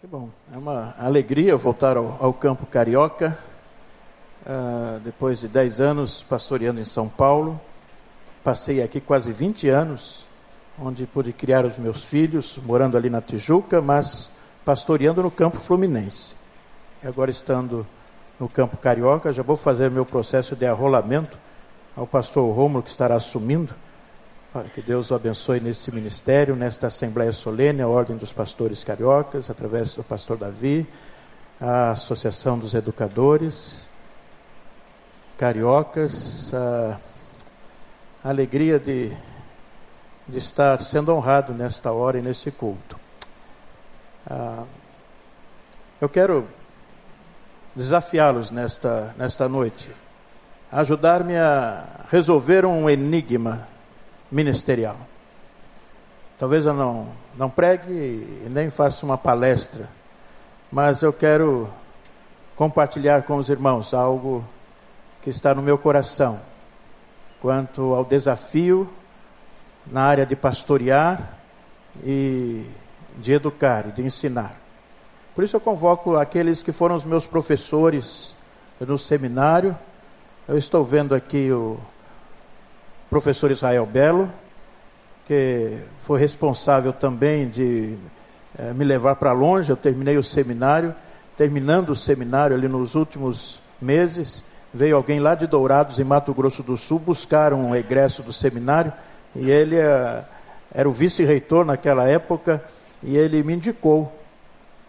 Que bom, é uma alegria voltar ao, ao campo carioca, uh, depois de 10 anos pastoreando em São Paulo. Passei aqui quase 20 anos, onde pude criar os meus filhos, morando ali na Tijuca, mas pastoreando no campo fluminense. E agora estando no campo carioca, já vou fazer meu processo de arrolamento ao pastor Rômulo, que estará assumindo que Deus o abençoe nesse ministério, nesta Assembleia Solene, a Ordem dos Pastores Cariocas, através do pastor Davi, a Associação dos Educadores Cariocas, a alegria de, de estar sendo honrado nesta hora e nesse culto. Eu quero desafiá-los nesta, nesta noite, ajudar-me a resolver um enigma ministerial. Talvez eu não, não pregue e nem faça uma palestra, mas eu quero compartilhar com os irmãos algo que está no meu coração quanto ao desafio na área de pastorear e de educar e de ensinar. Por isso eu convoco aqueles que foram os meus professores no seminário. Eu estou vendo aqui o professor Israel Belo, que foi responsável também de eh, me levar para longe. Eu terminei o seminário, terminando o seminário ali nos últimos meses, veio alguém lá de Dourados, em Mato Grosso do Sul, buscar um egresso do seminário, e ele eh, era o vice-reitor naquela época, e ele me indicou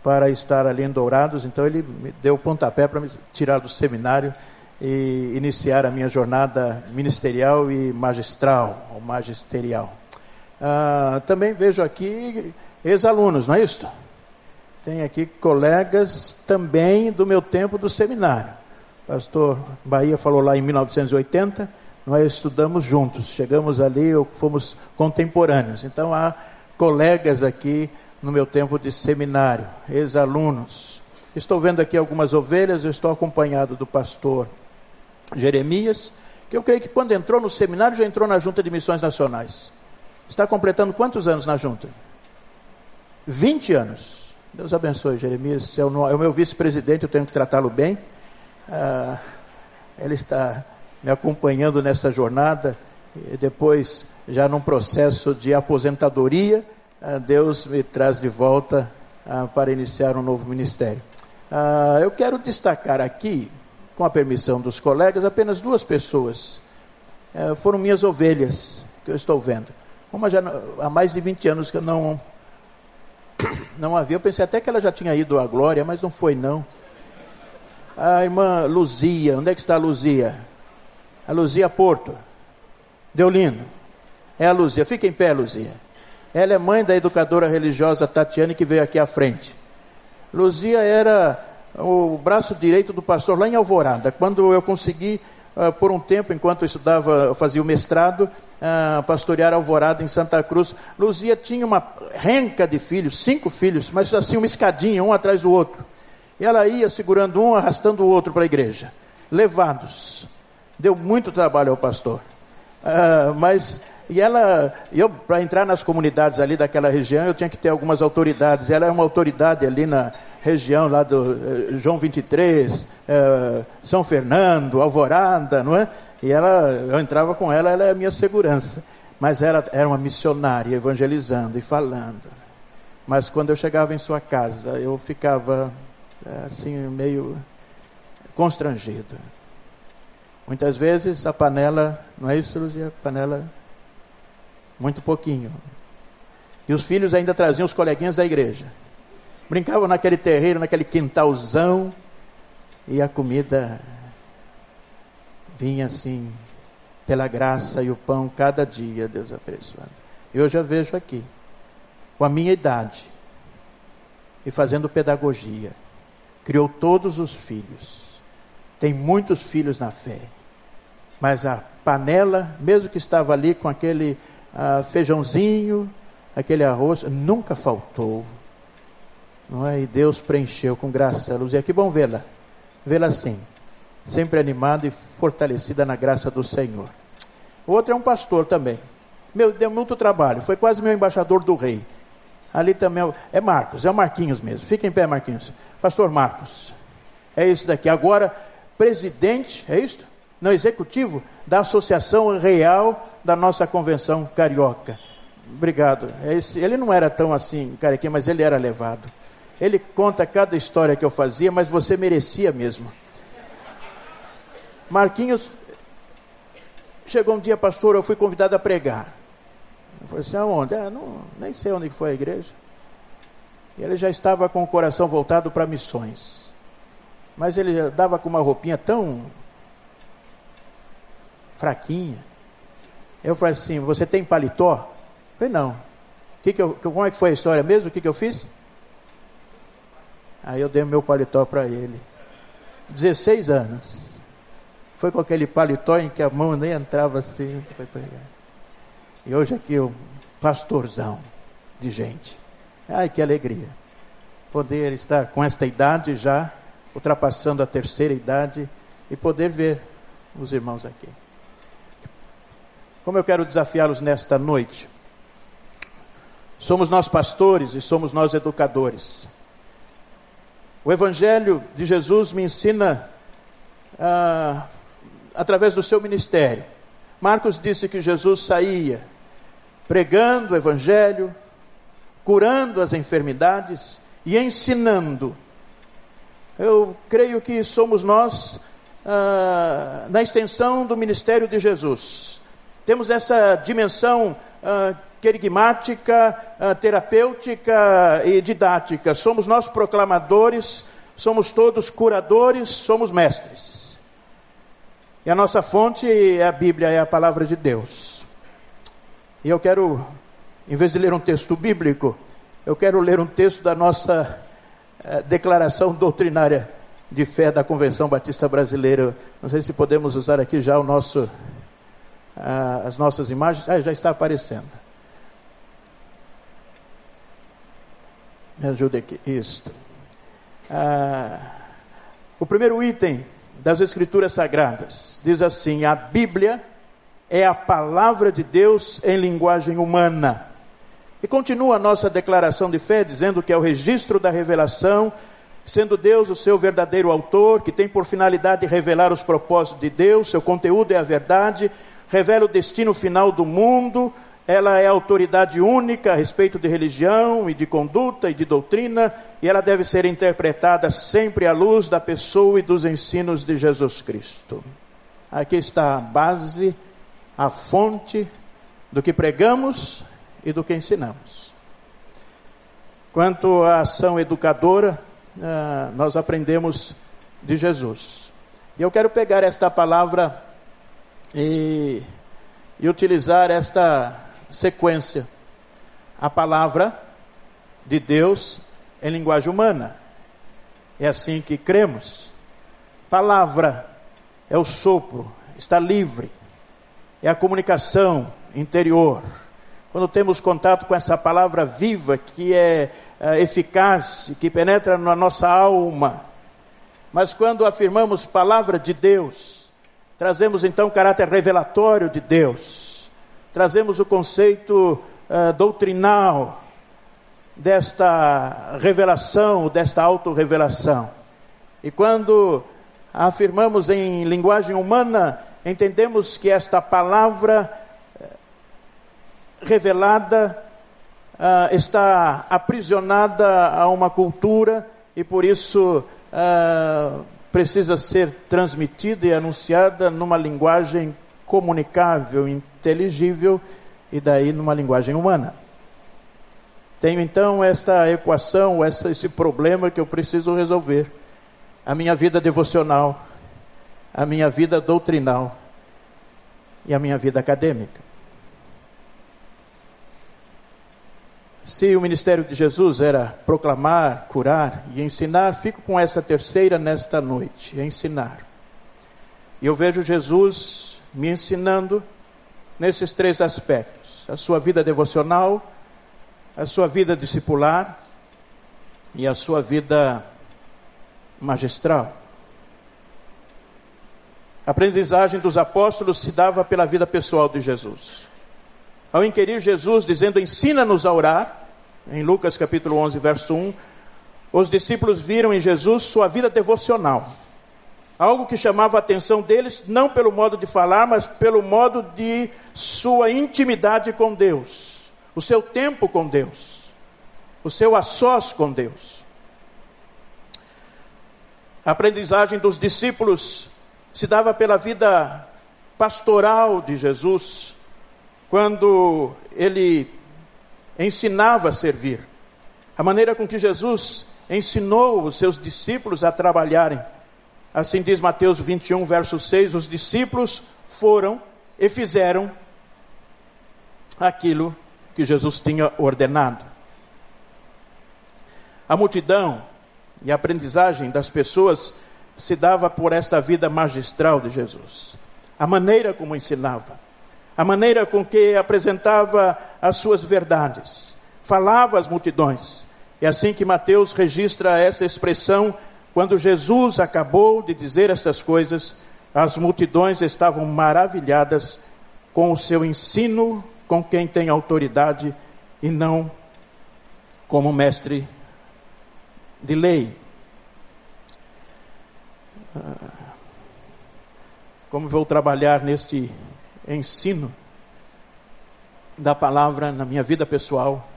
para estar ali em Dourados, então ele me deu o pontapé para me tirar do seminário e iniciar a minha jornada ministerial e magistral, ou magisterial. Ah, também vejo aqui ex-alunos, não é isso? Tem aqui colegas também do meu tempo do seminário. Pastor Bahia falou lá em 1980, nós estudamos juntos, chegamos ali, fomos contemporâneos. Então há colegas aqui no meu tempo de seminário, ex-alunos. Estou vendo aqui algumas ovelhas, estou acompanhado do pastor Jeremias, que eu creio que quando entrou no seminário já entrou na Junta de Missões Nacionais. Está completando quantos anos na Junta? 20 anos. Deus abençoe, Jeremias. É é o meu vice-presidente, eu tenho que tratá-lo bem. Ah, ele está me acompanhando nessa jornada. E depois, já num processo de aposentadoria, ah, Deus me traz de volta ah, para iniciar um novo ministério. Ah, eu quero destacar aqui com a permissão dos colegas, apenas duas pessoas é, foram minhas ovelhas que eu estou vendo. Uma já há mais de 20 anos que eu não não havia. Eu pensei até que ela já tinha ido à glória, mas não foi não. A irmã Luzia, onde é que está a Luzia? A Luzia Porto. Deolino. É a Luzia. Fica em pé, Luzia. Ela é mãe da educadora religiosa Tatiane que veio aqui à frente. Luzia era o braço direito do pastor lá em Alvorada. Quando eu consegui, uh, por um tempo, enquanto eu estudava, fazia o mestrado, uh, pastorear Alvorada em Santa Cruz, Luzia tinha uma renca de filhos, cinco filhos, mas assim uma escadinha, um atrás do outro. E ela ia segurando um, arrastando o outro para a igreja. Levados. Deu muito trabalho ao pastor. Uh, mas e ela, eu para entrar nas comunidades ali daquela região, eu tinha que ter algumas autoridades. Ela é uma autoridade ali na região lá do eh, João 23, eh, São Fernando, Alvorada, não é? E ela, eu entrava com ela, ela é a minha segurança. Mas ela era uma missionária evangelizando e falando. Mas quando eu chegava em sua casa, eu ficava eh, assim meio constrangido. Muitas vezes a panela, não é isso, Luzia? A panela muito pouquinho. E os filhos ainda traziam os coleguinhas da igreja. Brincavam naquele terreiro, naquele quintalzão. E a comida vinha assim, pela graça e o pão cada dia, Deus abençoando. Eu já vejo aqui, com a minha idade, e fazendo pedagogia, criou todos os filhos. Tem muitos filhos na fé. Mas a panela, mesmo que estava ali com aquele ah, feijãozinho, aquele arroz, nunca faltou. Não é? E Deus preencheu com graça a luz. E é que bom vê-la, vê-la assim, sempre animada e fortalecida na graça do Senhor. O outro é um pastor também. Meu, deu muito trabalho, foi quase meu embaixador do rei. Ali também é Marcos, é o Marquinhos mesmo. Fica em pé, Marquinhos. Pastor Marcos. É isso daqui. Agora, presidente, é isso? Não, executivo da Associação Real da nossa Convenção Carioca. Obrigado. É esse, ele não era tão assim, carequinha, mas ele era levado. Ele conta cada história que eu fazia, mas você merecia mesmo. Marquinhos, chegou um dia, pastor, eu fui convidado a pregar. Eu falei assim, aonde? Ah, não, nem sei onde foi a igreja. E ele já estava com o coração voltado para missões. Mas ele já dava com uma roupinha tão fraquinha. Eu falei assim, você tem paletó? Eu falei, não. Que que eu, como é que foi a história mesmo? O que, que eu fiz? Aí eu dei meu paletó para ele. 16 anos. Foi com aquele paletó em que a mão nem entrava assim, foi pregar. E hoje aqui um pastorzão de gente. Ai, que alegria. Poder estar com esta idade já, ultrapassando a terceira idade, e poder ver os irmãos aqui. Como eu quero desafiá-los nesta noite. Somos nós pastores e somos nós educadores. O Evangelho de Jesus me ensina ah, através do seu ministério. Marcos disse que Jesus saía pregando o Evangelho, curando as enfermidades e ensinando. Eu creio que somos nós ah, na extensão do ministério de Jesus. Temos essa dimensão ah, querigmática, ah, terapêutica e didática. Somos nós proclamadores, somos todos curadores, somos mestres. E a nossa fonte é a Bíblia, é a palavra de Deus. E eu quero, em vez de ler um texto bíblico, eu quero ler um texto da nossa eh, declaração doutrinária de fé da Convenção Batista Brasileira. Não sei se podemos usar aqui já o nosso, ah, as nossas imagens. Ah, já está aparecendo. Me ajude aqui. Isto. Ah, o primeiro item das Escrituras Sagradas diz assim: a Bíblia é a palavra de Deus em linguagem humana. E continua a nossa declaração de fé dizendo que é o registro da revelação, sendo Deus o seu verdadeiro autor, que tem por finalidade revelar os propósitos de Deus, seu conteúdo é a verdade, revela o destino final do mundo, ela é autoridade única a respeito de religião e de conduta e de doutrina, e ela deve ser interpretada sempre à luz da pessoa e dos ensinos de Jesus Cristo. Aqui está a base, a fonte do que pregamos e do que ensinamos. Quanto à ação educadora, ah, nós aprendemos de Jesus. E eu quero pegar esta palavra e, e utilizar esta sequência. A palavra de Deus em linguagem humana. É assim que cremos. Palavra é o sopro, está livre. É a comunicação interior. Quando temos contato com essa palavra viva, que é, é eficaz, que penetra na nossa alma. Mas quando afirmamos palavra de Deus, trazemos então o caráter revelatório de Deus trazemos o conceito uh, doutrinal desta revelação, desta autorrevelação. E quando afirmamos em linguagem humana, entendemos que esta palavra eh, revelada uh, está aprisionada a uma cultura e por isso uh, precisa ser transmitida e anunciada numa linguagem comunicável, inteligível e daí numa linguagem humana. Tenho então esta equação, essa, esse problema que eu preciso resolver. A minha vida devocional, a minha vida doutrinal e a minha vida acadêmica. Se o ministério de Jesus era proclamar, curar e ensinar, fico com essa terceira nesta noite, ensinar. E eu vejo Jesus me ensinando nesses três aspectos: a sua vida devocional, a sua vida discipular e a sua vida magistral. A aprendizagem dos apóstolos se dava pela vida pessoal de Jesus. Ao inquirir Jesus dizendo: Ensina-nos a orar, em Lucas capítulo 11, verso 1, os discípulos viram em Jesus sua vida devocional. Algo que chamava a atenção deles, não pelo modo de falar, mas pelo modo de sua intimidade com Deus, o seu tempo com Deus, o seu a sós com Deus. A aprendizagem dos discípulos se dava pela vida pastoral de Jesus, quando ele ensinava a servir. A maneira com que Jesus ensinou os seus discípulos a trabalharem. Assim diz Mateus 21, verso 6: os discípulos foram e fizeram aquilo que Jesus tinha ordenado. A multidão e a aprendizagem das pessoas se dava por esta vida magistral de Jesus. A maneira como ensinava, a maneira com que apresentava as suas verdades, falava às multidões. É assim que Mateus registra essa expressão quando Jesus acabou de dizer estas coisas, as multidões estavam maravilhadas com o seu ensino, com quem tem autoridade e não como mestre de lei. Ah, como vou trabalhar neste ensino da palavra na minha vida pessoal,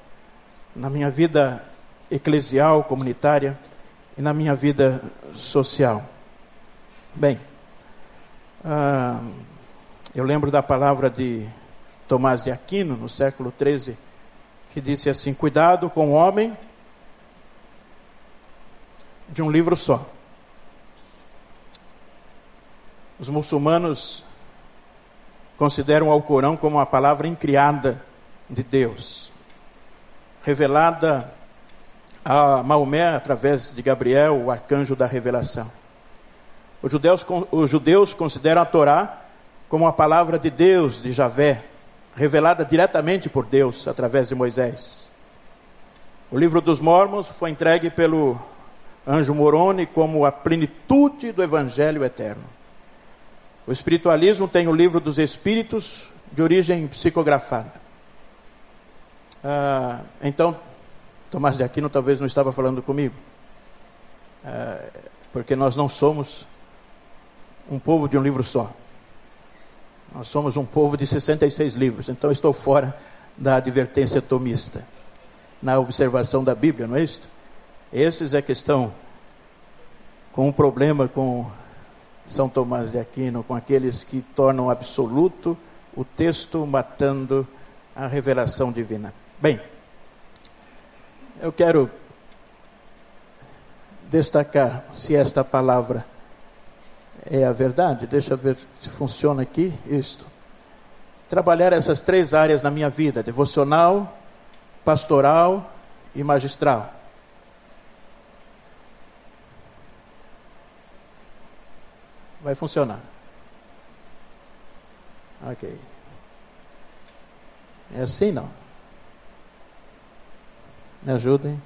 na minha vida eclesial, comunitária e na minha vida social. Bem, uh, eu lembro da palavra de Tomás de Aquino, no século XIII, que disse assim: Cuidado com o homem de um livro só. Os muçulmanos consideram o Alcorão como a palavra incriada de Deus, revelada a Maomé através de Gabriel, o arcanjo da revelação. Os judeus, os judeus consideram a Torá como a palavra de Deus, de Javé, revelada diretamente por Deus através de Moisés. O livro dos Mormons foi entregue pelo anjo Moroni como a plenitude do evangelho eterno. O espiritualismo tem o livro dos espíritos de origem psicografada. Ah, então, Tomás de Aquino talvez não estava falando comigo, ah, porque nós não somos um povo de um livro só. Nós somos um povo de 66 livros, então estou fora da advertência tomista, na observação da Bíblia, não é isso? Esses é que estão com um problema com são Tomás de Aquino, com aqueles que tornam absoluto o texto matando a revelação divina. Bem, eu quero destacar se esta palavra é a verdade. Deixa eu ver se funciona aqui isto. Trabalhar essas três áreas na minha vida: devocional, pastoral e magistral. vai funcionar. Ok. É assim não? Me ajudem.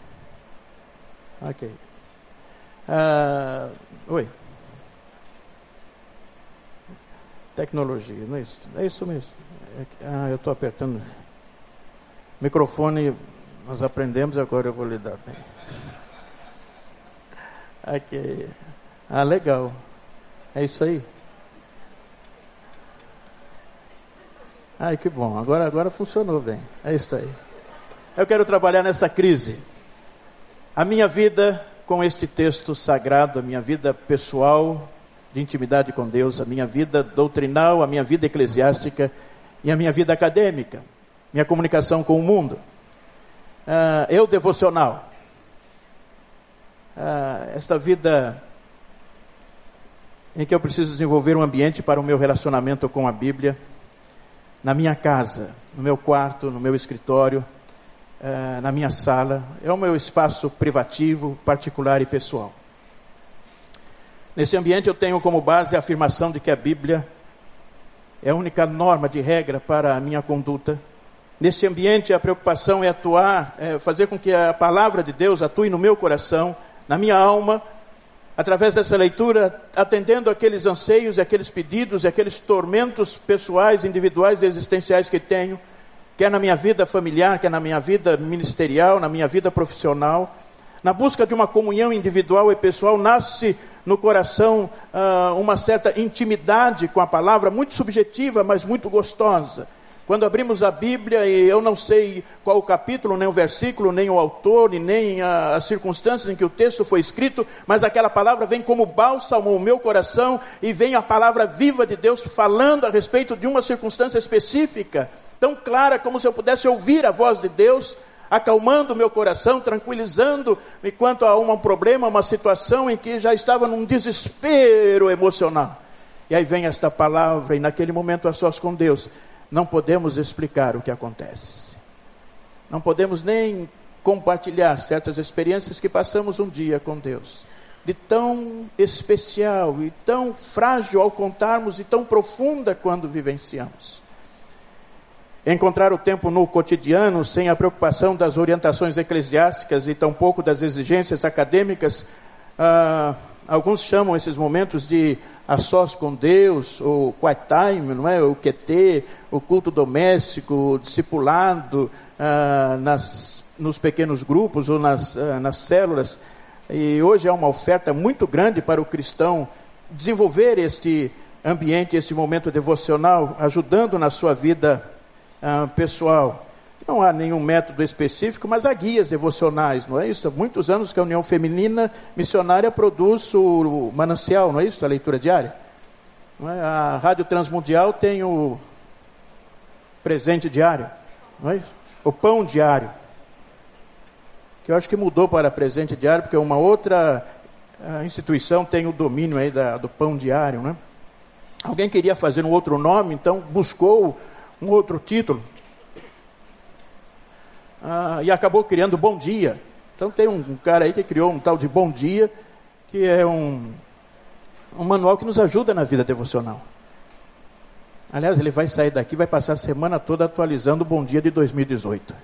Ok. Uh, oi. Tecnologia, não é isso? É isso mesmo. É, ah, eu estou apertando. Microfone, nós aprendemos, agora eu vou lidar bem. Ok. Ah, legal. É isso aí. Ai, que bom. Agora, agora funcionou bem. É isso aí. Eu quero trabalhar nessa crise. A minha vida com este texto sagrado, a minha vida pessoal de intimidade com Deus, a minha vida doutrinal, a minha vida eclesiástica e a minha vida acadêmica, minha comunicação com o mundo. Uh, eu devocional. Uh, esta vida em que eu preciso desenvolver um ambiente para o meu relacionamento com a Bíblia, na minha casa, no meu quarto, no meu escritório, uh, na minha sala. É o meu espaço privativo, particular e pessoal. Nesse ambiente eu tenho como base a afirmação de que a Bíblia é a única norma de regra para a minha conduta. Nesse ambiente a preocupação é atuar, é fazer com que a palavra de Deus atue no meu coração, na minha alma através dessa leitura, atendendo aqueles anseios, aqueles pedidos, aqueles tormentos pessoais, individuais e existenciais que tenho, quer na minha vida familiar, quer na minha vida ministerial, na minha vida profissional. Na busca de uma comunhão individual e pessoal, nasce no coração uh, uma certa intimidade com a palavra, muito subjetiva, mas muito gostosa. Quando abrimos a Bíblia, e eu não sei qual o capítulo, nem o versículo, nem o autor, e nem as circunstâncias em que o texto foi escrito, mas aquela palavra vem como bálsamo ao meu coração, e vem a palavra viva de Deus falando a respeito de uma circunstância específica, tão clara como se eu pudesse ouvir a voz de Deus, acalmando meu coração, tranquilizando-me quanto a um problema, uma situação em que já estava num desespero emocional. E aí vem esta palavra, e naquele momento a sós com Deus, não podemos explicar o que acontece. Não podemos nem compartilhar certas experiências que passamos um dia com Deus. De tão especial e tão frágil ao contarmos e tão profunda quando vivenciamos. Encontrar o tempo no cotidiano, sem a preocupação das orientações eclesiásticas e tampouco das exigências acadêmicas, ah, alguns chamam esses momentos de a sós com Deus, o quiet time, não é? o QT, o culto doméstico, o discipulado ah, nas, nos pequenos grupos ou nas, ah, nas células. E hoje é uma oferta muito grande para o cristão desenvolver este ambiente, este momento devocional, ajudando na sua vida ah, pessoal. Não há nenhum método específico, mas há guias devocionais, não é isso? Há muitos anos que a União Feminina Missionária produz o manancial, não é isso? A leitura diária. É? A Rádio Transmundial tem o presente diário, não é isso? O pão diário. Que eu acho que mudou para presente diário, porque uma outra instituição tem o domínio aí da, do pão diário, né? Alguém queria fazer um outro nome, então buscou um outro título ah, e acabou criando Bom Dia. Então tem um, cara aí que criou um tal de Bom Dia, que é um, um manual que nos ajuda na vida devocional. Aliás, ele vai sair daqui, vai passar a semana toda atualizando o Bom Dia de 2018.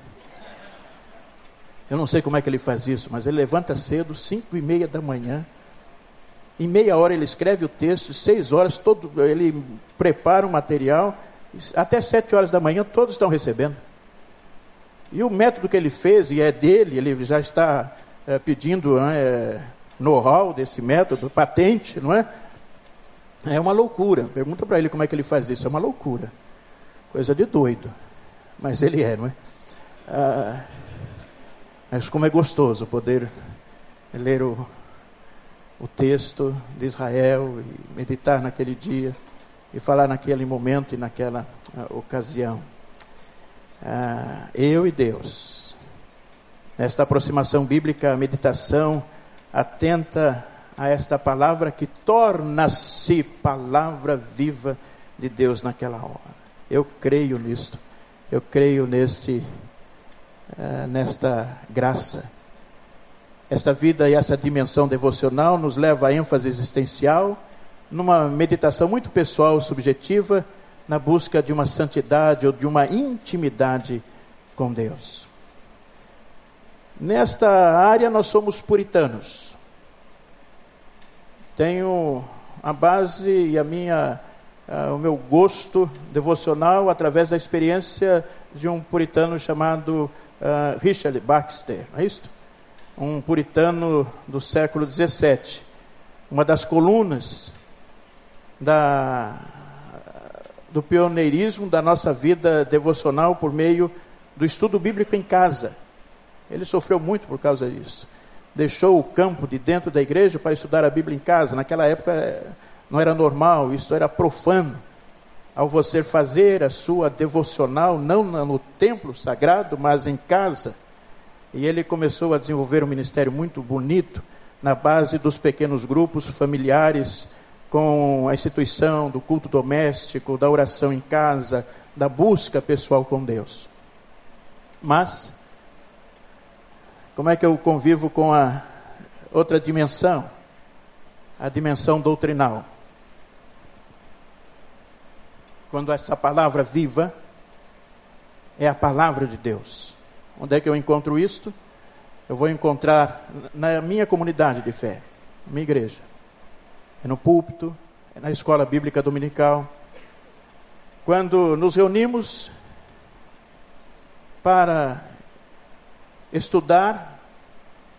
Eu não sei como é que ele faz isso, mas ele levanta cedo, cinco e meia da manhã. Em meia hora ele escreve o texto, seis horas todo, ele prepara o material, até sete horas da manhã todos estão recebendo. E o método que ele fez, e é dele, ele já está é, pedindo é, know-how desse método, patente, não é? É uma loucura. Pergunta para ele como é que ele faz isso. É uma loucura. Coisa de doido. Mas ele é, não é? Ah, mas como é gostoso poder ler o, o texto de Israel e meditar naquele dia e falar naquele momento e naquela ah, ocasião ah, eu e Deus. Nesta aproximação bíblica, a meditação atenta a esta palavra que torna-se palavra viva de Deus naquela hora. Eu creio nisto. Eu creio neste uh, nesta graça. Esta vida e essa dimensão devocional nos leva à ênfase existencial, numa meditação muito pessoal, subjetiva, na busca de uma santidade ou de uma intimidade com Deus. Nesta área nós somos puritanos. Tenho a base e a minha o meu gosto devocional através da experiência de um puritano chamado uh, Richard Baxter, não é isso? Um puritano do século 17. Uma das colunas da do pioneirismo da nossa vida devocional por meio do estudo bíblico em casa. Ele sofreu muito por causa disso. Deixou o campo de dentro da igreja para estudar a Bíblia em casa. Naquela época eh, não era normal, isso era profano. Ao você fazer a sua devocional, não no templo sagrado, mas em casa. E ele começou a desenvolver um ministério muito bonito na base dos pequenos grupos familiares com a instituição do culto doméstico, da oração em casa, da busca pessoal com Deus. Mas, como é que eu convivo com a outra dimensão? A dimensão doutrinal. Quando essa palavra viva é a palavra de Deus. Onde é que eu encontro isto? Eu vou encontrar na minha comunidade de fé, minha igreja é no púlpito, é na escola bíblica dominical. Quando nos reunimos para estudar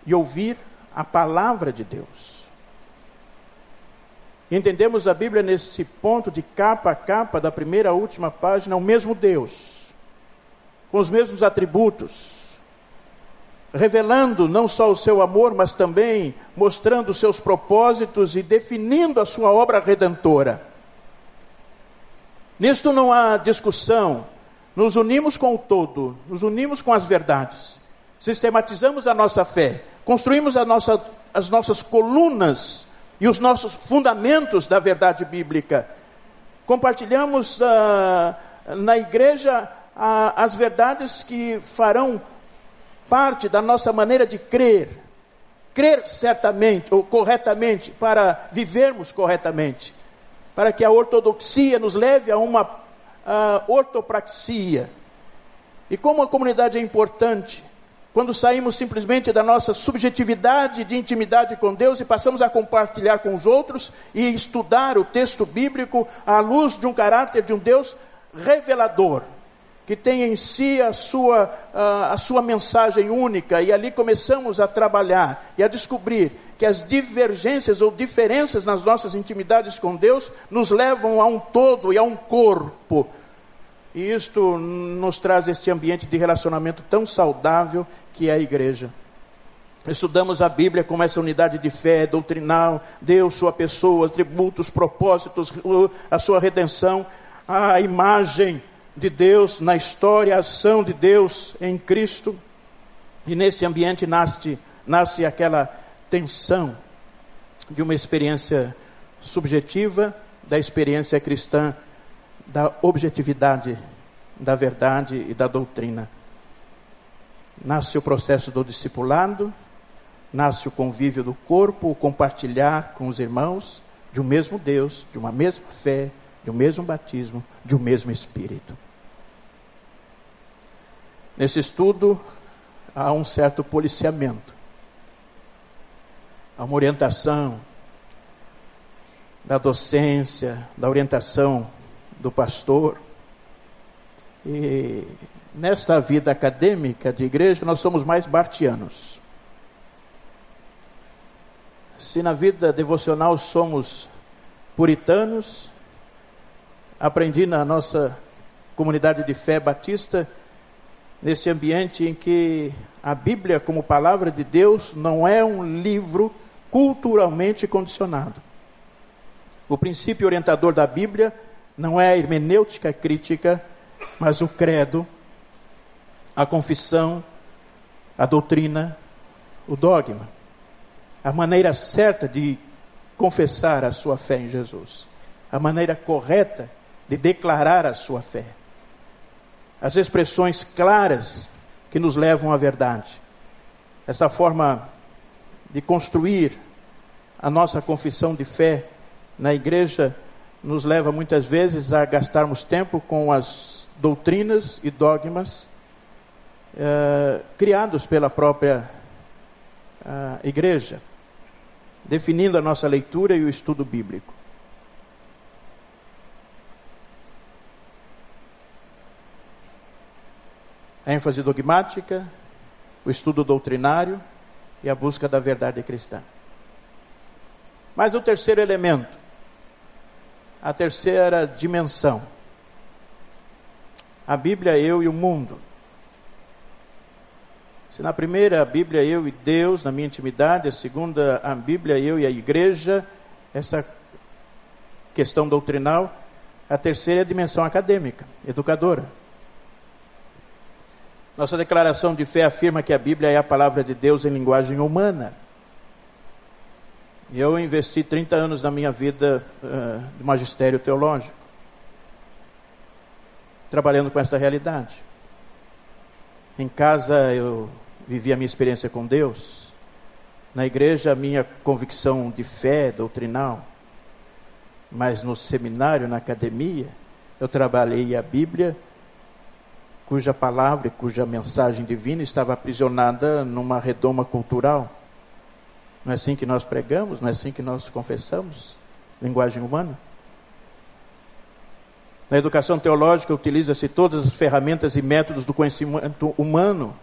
e ouvir a palavra de Deus. Entendemos a Bíblia nesse ponto de capa a capa, da primeira à última página, o mesmo Deus, com os mesmos atributos, revelando não só o seu amor, mas também mostrando os seus propósitos e definindo a sua obra redentora. Nisto não há discussão, nos unimos com o todo, nos unimos com as verdades, sistematizamos a nossa fé, construímos nossa, as nossas colunas e os nossos fundamentos da verdade bíblica. Compartilhamos uh, na igreja uh, as verdades que farão parte da nossa maneira de crer. Crer certamente ou corretamente para vivermos corretamente. Para que a ortodoxia nos leve a uma uh, ortopraxia. E como a comunidade é importante, quando saímos simplesmente da nossa subjetividade de intimidade com Deus e passamos a compartilhar com os outros e estudar o texto bíblico à luz de um caráter de um Deus revelador, que tem em si a sua, a, a sua mensagem única, e ali começamos a trabalhar e a descobrir que as divergências ou diferenças nas nossas intimidades com Deus nos levam a um todo e a um corpo e isto nos traz este ambiente de relacionamento tão saudável que é a igreja. Estudamos a Bíblia como essa unidade de fé doutrinal, Deus, sua pessoa, atributos, propósitos, a sua redenção, a imagem de Deus na história, a ação de Deus em Cristo. E nesse ambiente nasce, nasce aquela tensão de uma experiência subjetiva, da experiência cristã da objetividade da verdade e da doutrina. Nasce o processo do discipulado, nasce o convívio do corpo, o compartilhar com os irmãos de um mesmo Deus, de uma mesma fé, de um mesmo batismo, de um mesmo Espírito. Nesse estudo, há um certo policiamento, há uma orientação da docência, da orientação do pastor. E nesta vida acadêmica de igreja, nós somos mais bartianos. Se na vida devocional somos puritanos, aprendi na nossa comunidade de fé batista, nesse ambiente em que a Bíblia, como palavra de Deus, não é um livro culturalmente condicionado. O princípio orientador da Bíblia não é a hermenêutica crítica, mas o credo, a confissão, a doutrina, o dogma. A maneira certa de confessar a sua fé em Jesus. A maneira correta de declarar a sua fé. As expressões claras que nos levam à verdade. Essa forma de construir a nossa confissão de fé na igreja nos leva muitas vezes a gastarmos tempo com as doutrinas e dogmas eh, criados pela própria uh, igreja, definindo a nossa leitura e o estudo bíblico. A ênfase dogmática, o estudo doutrinário e a busca da verdade cristã. Mas o terceiro elemento, a terceira dimensão. A Bíblia, eu e o mundo. Se na primeira a Bíblia eu e Deus, na minha intimidade, a segunda a Bíblia eu e a igreja, essa questão doutrinal, a terceira é a dimensão acadêmica, educadora. Nossa declaração de fé afirma que a Bíblia é a palavra de Deus em linguagem humana. Eu investi 30 anos da minha vida uh, de magistério teológico, trabalhando com esta realidade. Em casa eu vivi a minha experiência com Deus, na igreja a minha convicção de fé doutrinal, mas no seminário, na academia, eu trabalhei a Bíblia, cuja palavra e cuja mensagem divina estava aprisionada numa redoma cultural não é assim que nós pregamos? Não é assim que nós confessamos? Linguagem humana? Na educação teológica, utiliza-se todas as ferramentas e métodos do conhecimento humano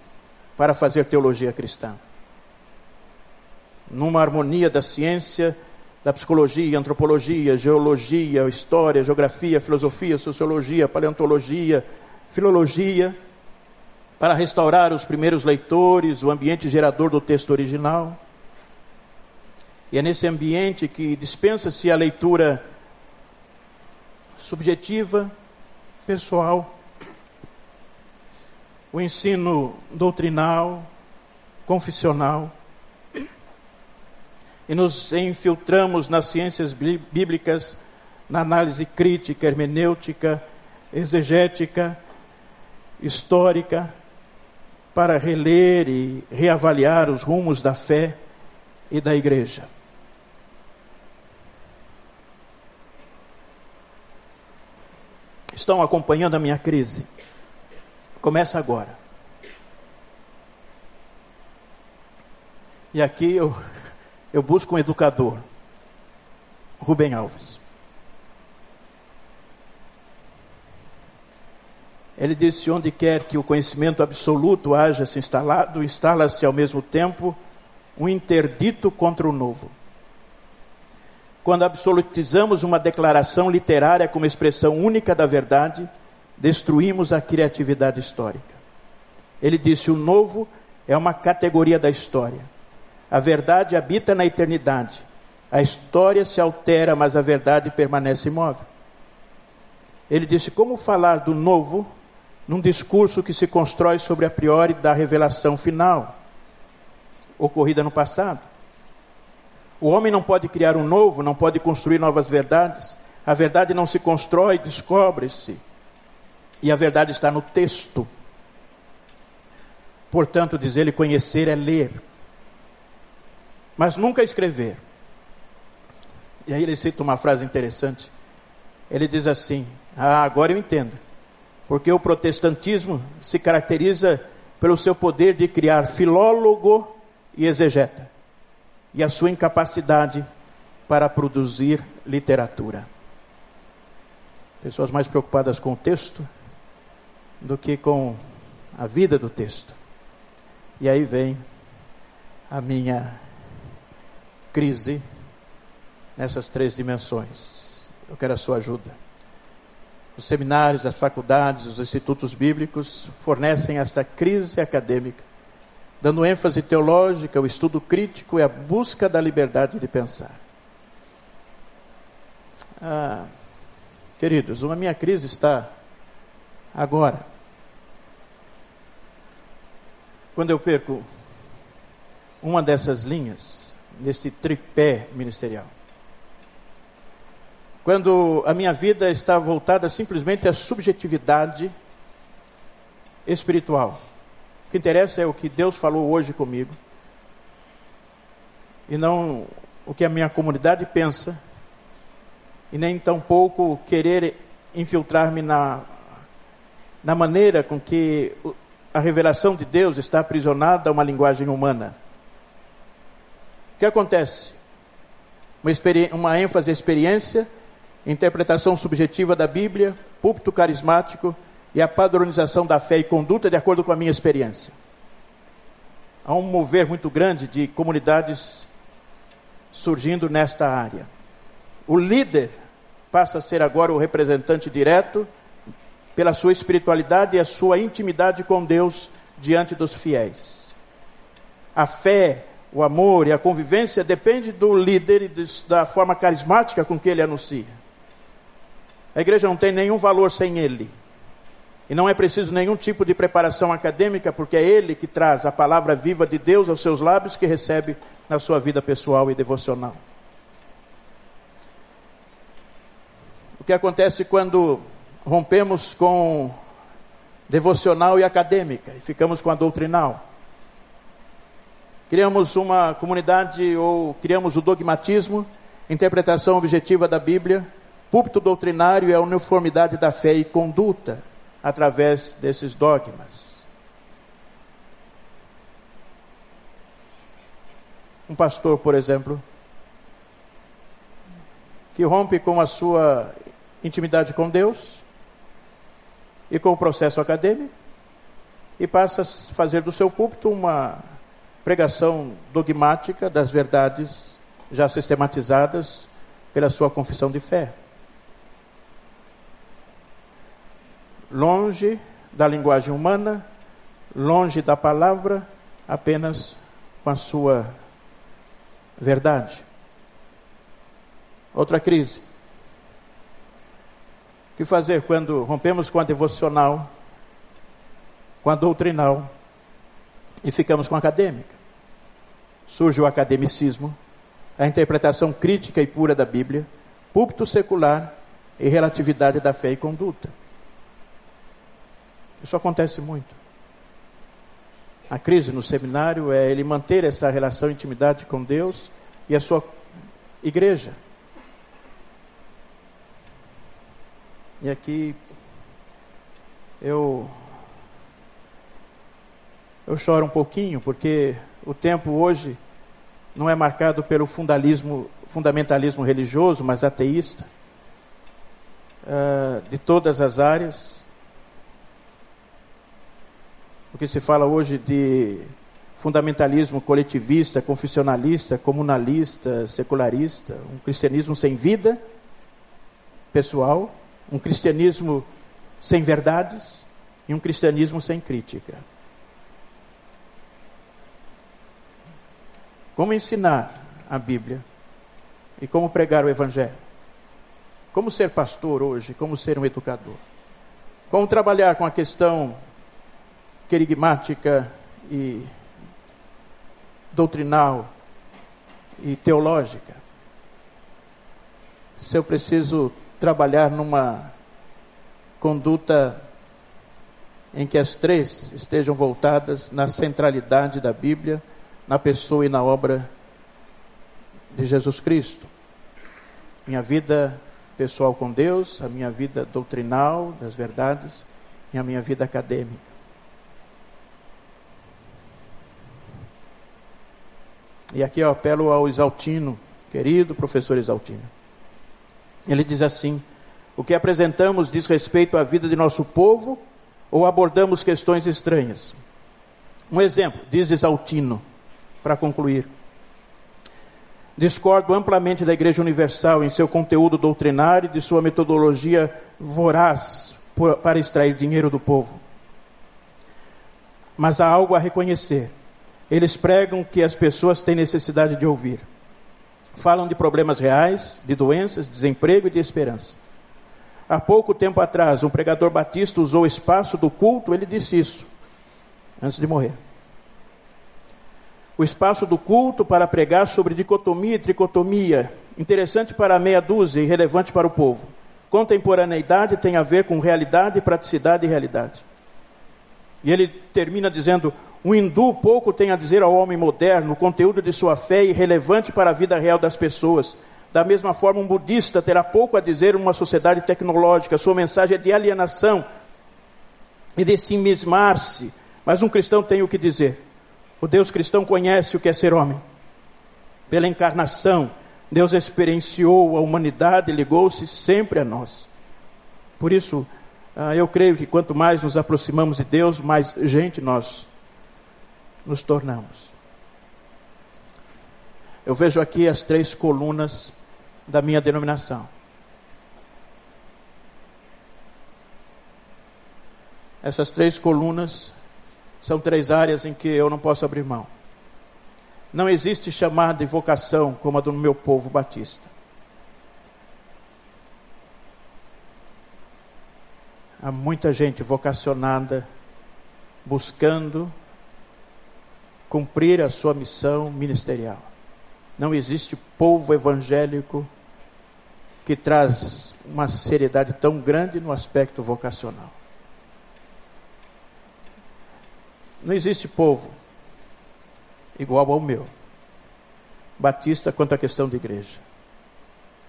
para fazer teologia cristã. Numa harmonia da ciência, da psicologia, antropologia, geologia, história, geografia, filosofia, sociologia, paleontologia, filologia, para restaurar os primeiros leitores, o ambiente gerador do texto original. E é nesse ambiente que dispensa-se a leitura subjetiva, pessoal, o ensino doutrinal, confissional, e nos infiltramos nas ciências bíblicas, na análise crítica, hermenêutica, exegética, histórica, para reler e reavaliar os rumos da fé e da igreja. Estão acompanhando a minha crise? Começa agora. E aqui eu, eu busco um educador, Rubem Alves. Ele disse: onde quer que o conhecimento absoluto haja se instalado, instala-se ao mesmo tempo um interdito contra o novo. Quando absolutizamos uma declaração literária como expressão única da verdade, destruímos a criatividade histórica. Ele disse: o novo é uma categoria da história. A verdade habita na eternidade. A história se altera, mas a verdade permanece imóvel. Ele disse: como falar do novo num discurso que se constrói sobre a priori da revelação final, ocorrida no passado? O homem não pode criar um novo, não pode construir novas verdades. A verdade não se constrói, descobre-se. E a verdade está no texto. Portanto, diz ele, conhecer é ler, mas nunca escrever. E aí ele cita uma frase interessante. Ele diz assim: Ah, agora eu entendo. Porque o protestantismo se caracteriza pelo seu poder de criar filólogo e exegeta e a sua incapacidade para produzir literatura. Pessoas mais preocupadas com o texto do que com a vida do texto. E aí vem a minha crise nessas três dimensões. Eu quero a sua ajuda. Os seminários, as faculdades, os institutos bíblicos fornecem esta crise acadêmica dando ênfase teológica, o estudo crítico e a busca da liberdade de pensar. Ah, queridos, a minha crise está agora. Quando eu perco uma dessas linhas, nesse tripé ministerial. Quando a minha vida está voltada simplesmente à subjetividade espiritual o que interessa é o que Deus falou hoje comigo. E não o que a minha comunidade pensa. E nem tampouco querer infiltrar-me na, na maneira com que a revelação de Deus está aprisionada a uma linguagem humana. O que acontece? Uma, uma ênfase à experiência, interpretação subjetiva da Bíblia, púlpito carismático e a padronização da fé e conduta de acordo com a minha experiência. Há um mover muito grande de comunidades surgindo nesta área. O líder passa a ser agora o representante direto pela sua espiritualidade e a sua intimidade com Deus diante dos fiéis. A fé, o amor e a convivência depende do líder e da forma carismática com que ele anuncia. A igreja não tem nenhum valor sem ele. E não é preciso nenhum tipo de preparação acadêmica, porque é Ele que traz a palavra viva de Deus aos seus lábios, que recebe na sua vida pessoal e devocional. O que acontece quando rompemos com devocional e acadêmica e ficamos com a doutrinal? Criamos uma comunidade ou criamos o dogmatismo, interpretação objetiva da Bíblia, púlpito doutrinário e a uniformidade da fé e conduta através desses dogmas. Um pastor, por exemplo, que rompe com a sua intimidade com Deus, e com o processo acadêmico, e passa a fazer do seu púlpito uma pregação dogmática das verdades já sistematizadas pela sua confissão de fé. Longe da linguagem humana, longe da palavra, apenas com a sua verdade. Outra crise. O que fazer quando rompemos com a devocional com a doutrinal e ficamos com a acadêmica. Surge o academicismo, a interpretação crítica e pura da Bíblia, púlpito secular e relatividade da fé e conduta. Isso acontece muito. A crise no seminário é ele manter essa relação intimidade com Deus e a sua igreja. E aqui eu eu choro um pouquinho, porque o tempo hoje não é marcado pelo fundamentalismo religioso, mas ateísta, uh, de todas as áreas. O que se fala hoje de fundamentalismo coletivista, confessionalista, comunalista, secularista, um cristianismo sem vida pessoal, um cristianismo sem verdades e um cristianismo sem crítica. Como ensinar a Bíblia e como pregar o Evangelho. Como ser pastor hoje, como ser um educador. Como trabalhar com a questão querigmática e doutrinal e teológica. Se eu preciso trabalhar numa conduta em que as três estejam voltadas na centralidade da Bíblia na pessoa e na obra de Jesus Cristo. Minha vida pessoal com Deus, a minha vida doutrinal das verdades e a minha vida acadêmica. E aqui eu apelo ao Exaltino, querido professor Exaltino. Ele diz assim: o que apresentamos diz respeito à vida de nosso povo ou abordamos questões estranhas? Um exemplo, diz Exaltino para concluir. Discordo amplamente da Igreja Universal em seu conteúdo doutrinário e de sua metodologia voraz para extrair dinheiro do povo. Mas há algo a reconhecer. Eles pregam que as pessoas têm necessidade de ouvir. Falam de problemas reais, de doenças, desemprego e de esperança. Há pouco tempo atrás, um pregador batista usou o espaço do culto, ele disse isso, antes de morrer o espaço do culto para pregar sobre dicotomia e tricotomia, interessante para a meia dúzia e relevante para o povo. Contemporaneidade tem a ver com realidade, praticidade e realidade. E ele termina dizendo: o hindu pouco tem a dizer ao homem moderno, o conteúdo de sua fé é irrelevante para a vida real das pessoas. Da mesma forma, um budista terá pouco a dizer numa sociedade tecnológica, sua mensagem é de alienação e de se se Mas um cristão tem o que dizer. O Deus cristão conhece o que é ser homem. Pela encarnação, Deus experienciou a humanidade ligou-se sempre a nós. Por isso, ah, eu creio que quanto mais nos aproximamos de Deus, mais gente nós nos tornamos. Eu vejo aqui as três colunas da minha denominação. Essas três colunas são três áreas em que eu não posso abrir mão. Não existe chamada e vocação como a do meu povo batista. Há muita gente vocacionada, buscando cumprir a sua missão ministerial. Não existe povo evangélico que traz uma seriedade tão grande no aspecto vocacional. Não existe povo igual ao meu, batista, quanto à questão de igreja,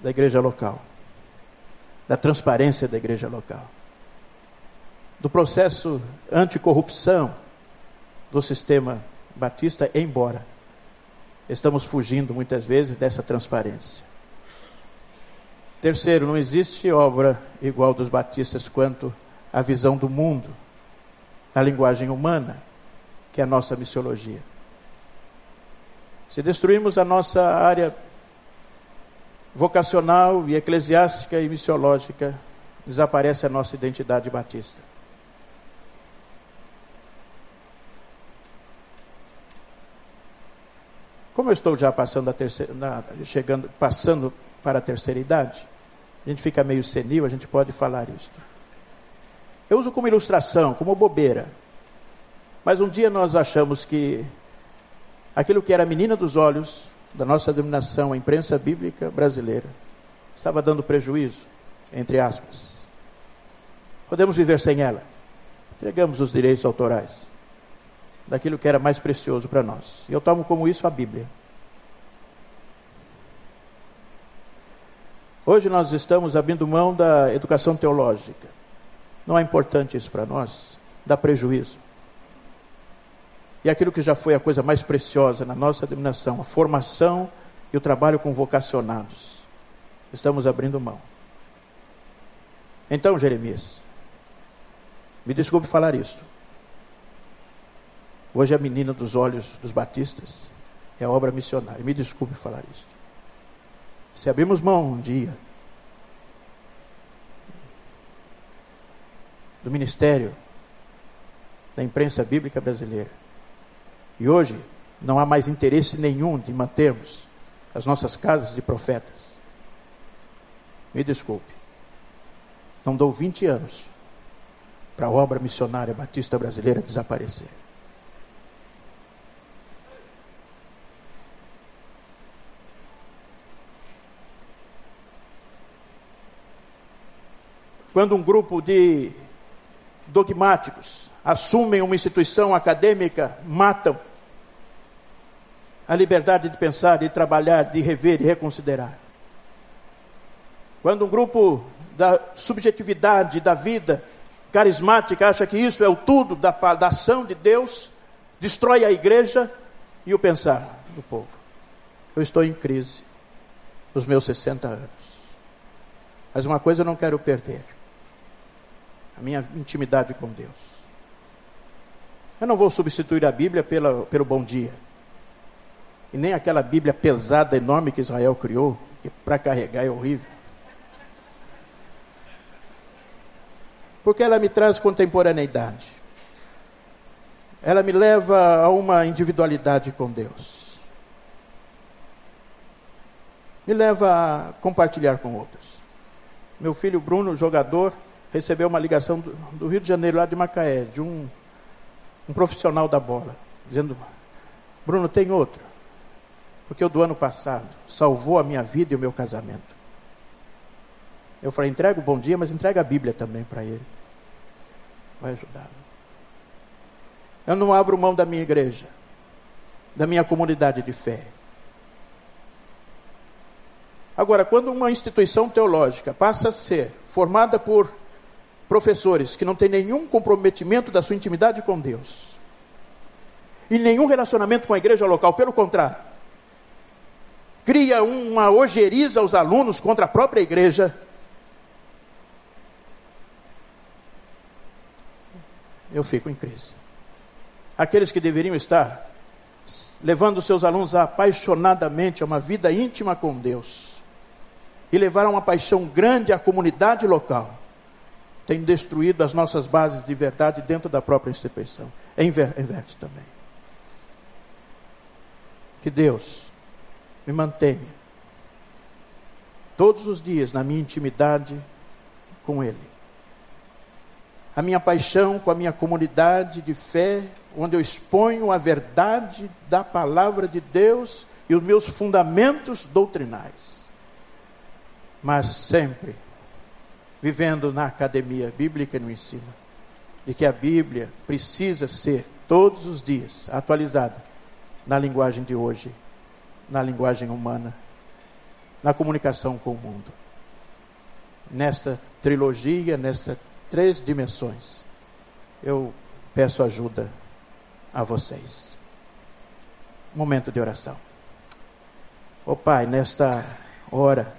da igreja local, da transparência da igreja local, do processo anticorrupção do sistema batista, embora estamos fugindo muitas vezes dessa transparência. Terceiro, não existe obra igual dos batistas quanto a visão do mundo, na linguagem humana, que é a nossa missiologia. Se destruirmos a nossa área vocacional e eclesiástica e missiológica, desaparece a nossa identidade batista. Como eu estou já passando a terceira, na, chegando, passando para a terceira idade, a gente fica meio senil, a gente pode falar isto. Eu uso como ilustração, como bobeira. Mas um dia nós achamos que aquilo que era a menina dos olhos da nossa dominação, a imprensa bíblica brasileira, estava dando prejuízo, entre aspas. Podemos viver sem ela. Entregamos os direitos autorais daquilo que era mais precioso para nós. Eu tomo como isso a Bíblia. Hoje nós estamos abrindo mão da educação teológica. Não é importante isso para nós? Dá prejuízo. E aquilo que já foi a coisa mais preciosa na nossa denominação, a formação e o trabalho com vocacionados. Estamos abrindo mão. Então, Jeremias, me desculpe falar isso. Hoje a menina dos olhos dos batistas é a obra missionária. Me desculpe falar isso. Se abrimos mão um dia do ministério da imprensa bíblica brasileira, e hoje não há mais interesse nenhum de mantermos as nossas casas de profetas, me desculpe, não dou 20 anos para a obra missionária batista brasileira desaparecer. Quando um grupo de dogmáticos assumem uma instituição acadêmica, matam a liberdade de pensar, de trabalhar, de rever, de reconsiderar. Quando um grupo da subjetividade da vida carismática acha que isso é o tudo da, da ação de Deus, destrói a igreja e o pensar do povo. Eu estou em crise nos meus 60 anos. Mas uma coisa eu não quero perder a minha intimidade com Deus. Eu não vou substituir a Bíblia pela, pelo bom dia. E nem aquela Bíblia pesada, enorme que Israel criou, que para carregar é horrível. Porque ela me traz contemporaneidade. Ela me leva a uma individualidade com Deus. Me leva a compartilhar com outros. Meu filho Bruno, jogador, recebeu uma ligação do, do, Rio de Janeiro, lá de Macaé, de um, um profissional da bola, dizendo: Bruno, tem outro. Porque o do ano passado salvou a minha vida e o meu casamento. Eu falei: entrega o bom dia, mas entrega a Bíblia também para ele. Vai ajudar. Eu não abro mão da minha igreja, da minha comunidade de fé. Agora, quando uma instituição teológica passa a ser formada por professores que não têm nenhum comprometimento da sua intimidade com Deus e nenhum relacionamento com a igreja local, pelo contrário, cria uma ojeriza aos alunos contra a própria igreja. Eu fico em crise. Aqueles que deveriam estar levando seus alunos apaixonadamente a uma vida íntima com Deus e levar uma paixão grande à comunidade local tem destruído as nossas bases de verdade dentro da própria instituição. É inverte também. Que Deus me mantenha todos os dias na minha intimidade com Ele. A minha paixão com a minha comunidade de fé, onde eu exponho a verdade da palavra de Deus e os meus fundamentos doutrinais. Mas sempre vivendo na academia bíblica no ensino, de que a Bíblia precisa ser todos os dias atualizada na linguagem de hoje, na linguagem humana, na comunicação com o mundo. Nesta trilogia, nestas três dimensões, eu peço ajuda a vocês. Momento de oração. Ó oh, Pai, nesta hora,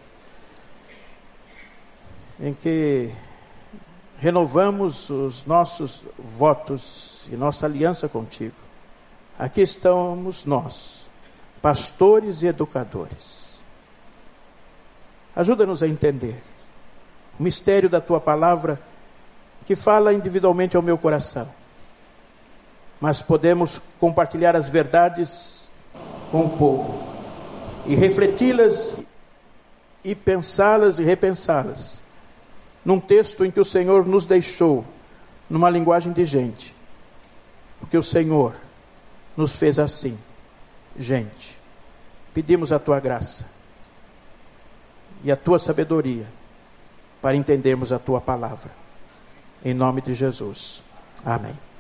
em que renovamos os nossos votos e nossa aliança contigo. Aqui estamos nós, pastores e educadores. Ajuda-nos a entender o mistério da tua palavra que fala individualmente ao meu coração. Mas podemos compartilhar as verdades com o povo e refleti-las e pensá-las e repensá-las num texto em que o Senhor nos deixou numa linguagem de gente. Porque o Senhor nos fez assim, gente. Pedimos a tua graça e a tua sabedoria para entendermos a tua palavra. Em nome de Jesus. Amém.